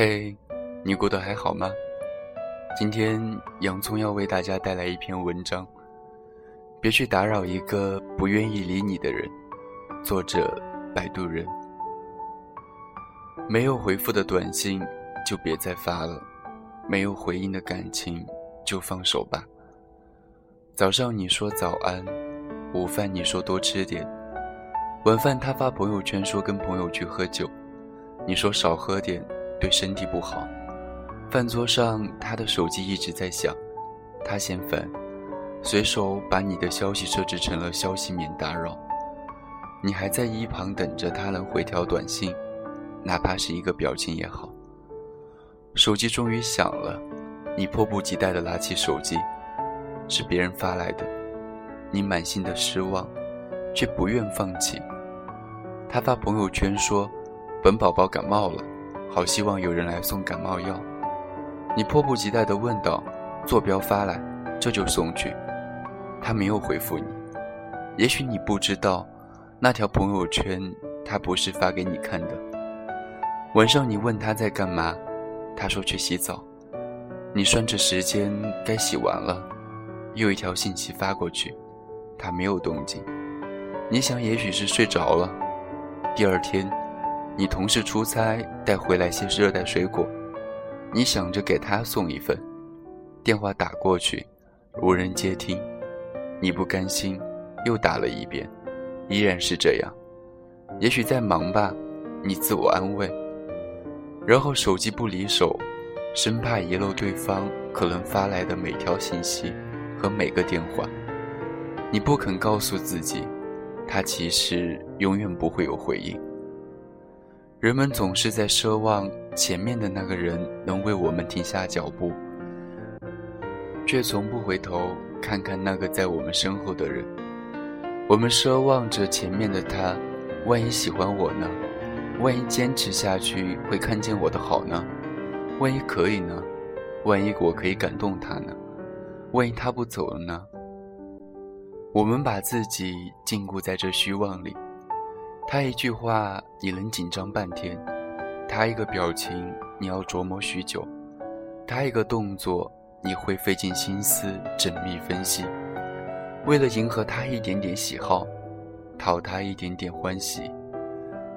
嘿，你过得还好吗？今天洋葱要为大家带来一篇文章，别去打扰一个不愿意理你的人。作者：摆渡人。没有回复的短信就别再发了，没有回应的感情就放手吧。早上你说早安，午饭你说多吃点，晚饭他发朋友圈说跟朋友去喝酒，你说少喝点。对身体不好。饭桌上，他的手机一直在响，他嫌烦，随手把你的消息设置成了消息免打扰。你还在一旁等着他能回条短信，哪怕是一个表情也好。手机终于响了，你迫不及待地拿起手机，是别人发来的，你满心的失望，却不愿放弃。他发朋友圈说：“本宝宝感冒了。”好希望有人来送感冒药，你迫不及待地问道：“坐标发来，这就送去。”他没有回复你。也许你不知道，那条朋友圈他不是发给你看的。晚上你问他在干嘛，他说去洗澡。你算着时间该洗完了，又一条信息发过去，他没有动静。你想也许是睡着了。第二天。你同事出差带回来些热带水果，你想着给他送一份，电话打过去，无人接听，你不甘心，又打了一遍，依然是这样。也许在忙吧，你自我安慰。然后手机不离手，生怕遗漏对方可能发来的每条信息和每个电话。你不肯告诉自己，他其实永远不会有回应。人们总是在奢望前面的那个人能为我们停下脚步，却从不回头看看那个在我们身后的人。我们奢望着前面的他，万一喜欢我呢？万一坚持下去会看见我的好呢？万一可以呢？万一我可以感动他呢？万一他不走了呢？我们把自己禁锢在这虚妄里。他一句话，你能紧张半天；他一个表情，你要琢磨许久；他一个动作，你会费尽心思缜密分析。为了迎合他一点点喜好，讨他一点点欢喜，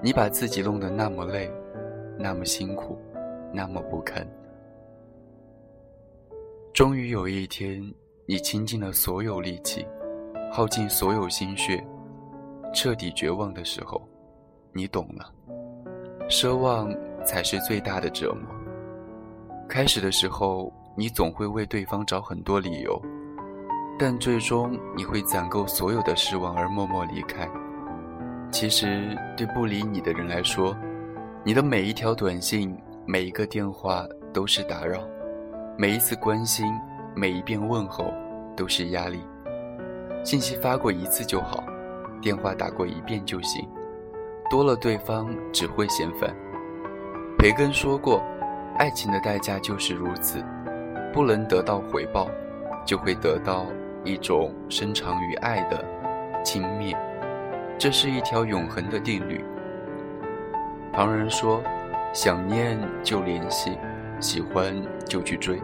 你把自己弄得那么累，那么辛苦，那么不堪。终于有一天，你倾尽了所有力气，耗尽所有心血。彻底绝望的时候，你懂了，奢望才是最大的折磨。开始的时候，你总会为对方找很多理由，但最终你会攒够所有的失望而默默离开。其实，对不理你的人来说，你的每一条短信、每一个电话都是打扰，每一次关心、每一遍问候都是压力。信息发过一次就好。电话打过一遍就行，多了对方只会嫌烦。培根说过，爱情的代价就是如此，不能得到回报，就会得到一种深藏于爱的轻蔑，这是一条永恒的定律。旁人说，想念就联系，喜欢就去追，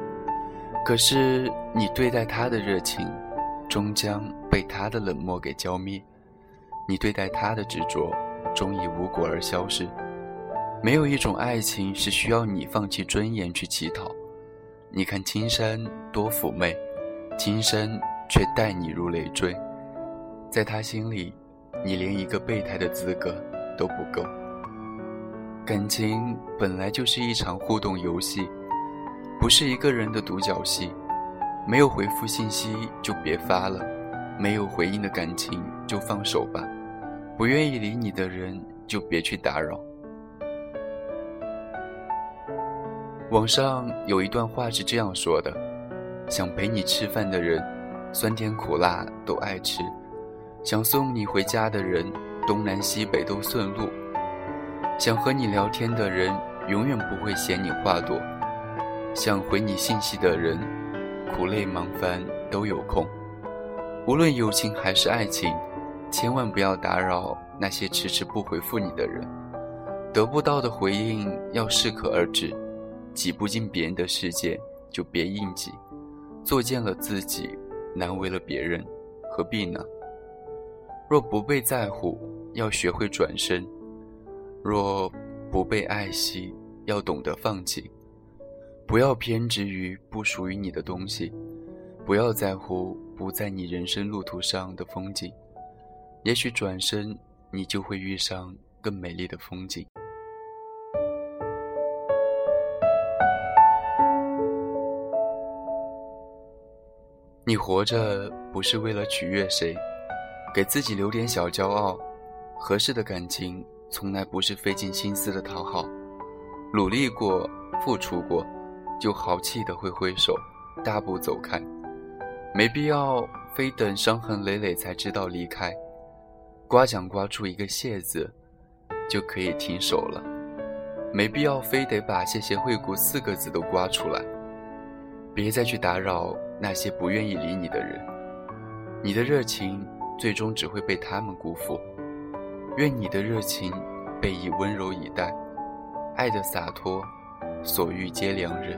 可是你对待他的热情，终将被他的冷漠给浇灭。你对待他的执着，终以无果而消失。没有一种爱情是需要你放弃尊严去乞讨。你看青山多妩媚，青山却待你如累赘。在他心里，你连一个备胎的资格都不够。感情本来就是一场互动游戏，不是一个人的独角戏。没有回复信息就别发了，没有回应的感情就放手吧。不愿意理你的人，就别去打扰。网上有一段话是这样说的：想陪你吃饭的人，酸甜苦辣都爱吃；想送你回家的人，东南西北都顺路；想和你聊天的人，永远不会嫌你话多；想回你信息的人，苦累忙烦都有空。无论友情还是爱情。千万不要打扰那些迟迟不回复你的人，得不到的回应要适可而止，挤不进别人的世界，就别硬挤。作践了自己，难为了别人，何必呢？若不被在乎，要学会转身；若不被爱惜，要懂得放弃。不要偏执于不属于你的东西，不要在乎不在你人生路途上的风景。也许转身，你就会遇上更美丽的风景。你活着不是为了取悦谁，给自己留点小骄傲。合适的感情从来不是费尽心思的讨好，努力过、付出过，就豪气的挥挥手，大步走开。没必要非等伤痕累累才知道离开。刮奖刮出一个谢字，就可以停手了。没必要非得把谢谢惠顾四个字都刮出来。别再去打扰那些不愿意理你的人，你的热情最终只会被他们辜负。愿你的热情被以温柔以待，爱的洒脱，所遇皆良人。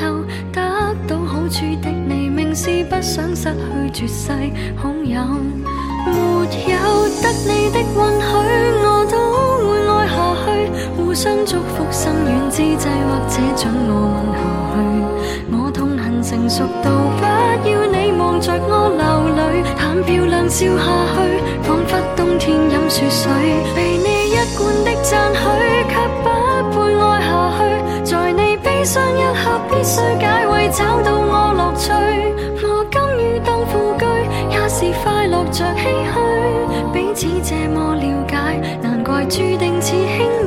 不想失去绝世好友。没有得你的允许，我都会爱下去。互相祝福，心远之际，或者准我吻下去。我痛恨成熟到不要你望着我流泪，谈漂亮笑下去，仿佛冬天饮雪水。被你一贯的赞许，却不配爱下去。在你悲伤一刻，必须解围，找到我乐趣。当副居，也是快乐着唏嘘。彼此这么了解，难怪注定似兄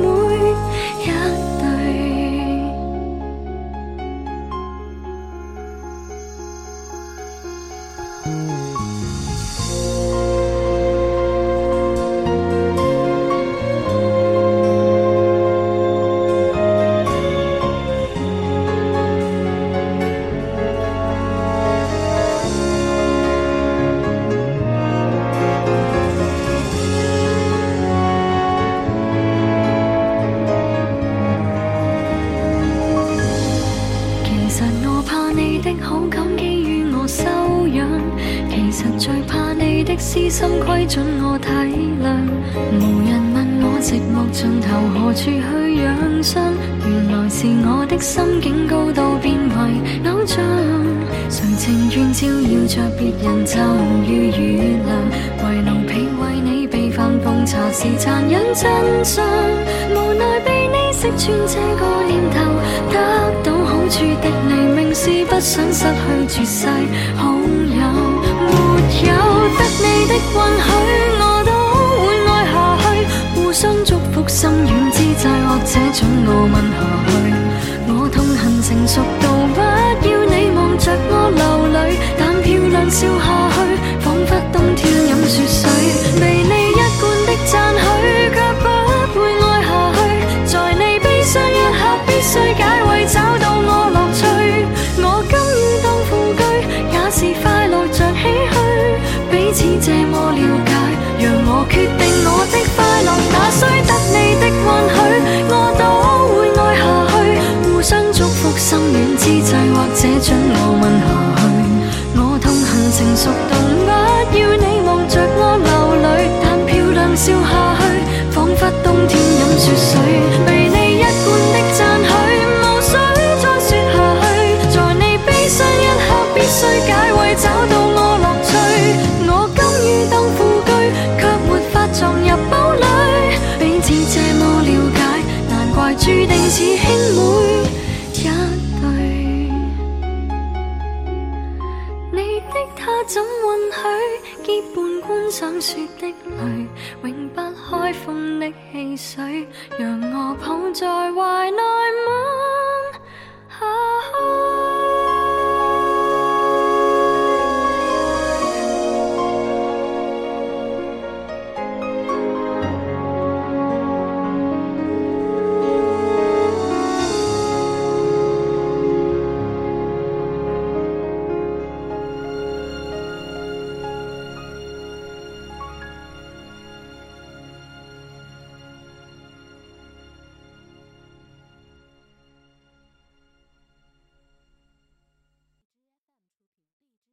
寂寞尽头何处去养伤。原来是我的心境高到变为偶像，谁情愿照耀着别人就如月亮，为奴婢为你备饭奉茶是残忍真相。无奈被你识穿这个念头，得到好处的你，明是不想失去绝世好友。没有得你的允许，我。相祝福，心软之际，或者准我吻下去。我痛恨成熟到不要你望着我流泪，但漂亮笑下必须解慰找到我乐趣我甘于当副车却没法撞入堡垒彼此这么了解难怪注定似兄妹一对你的他怎允许结伴观赏雪的泪永不开封的汽水让我抱在怀内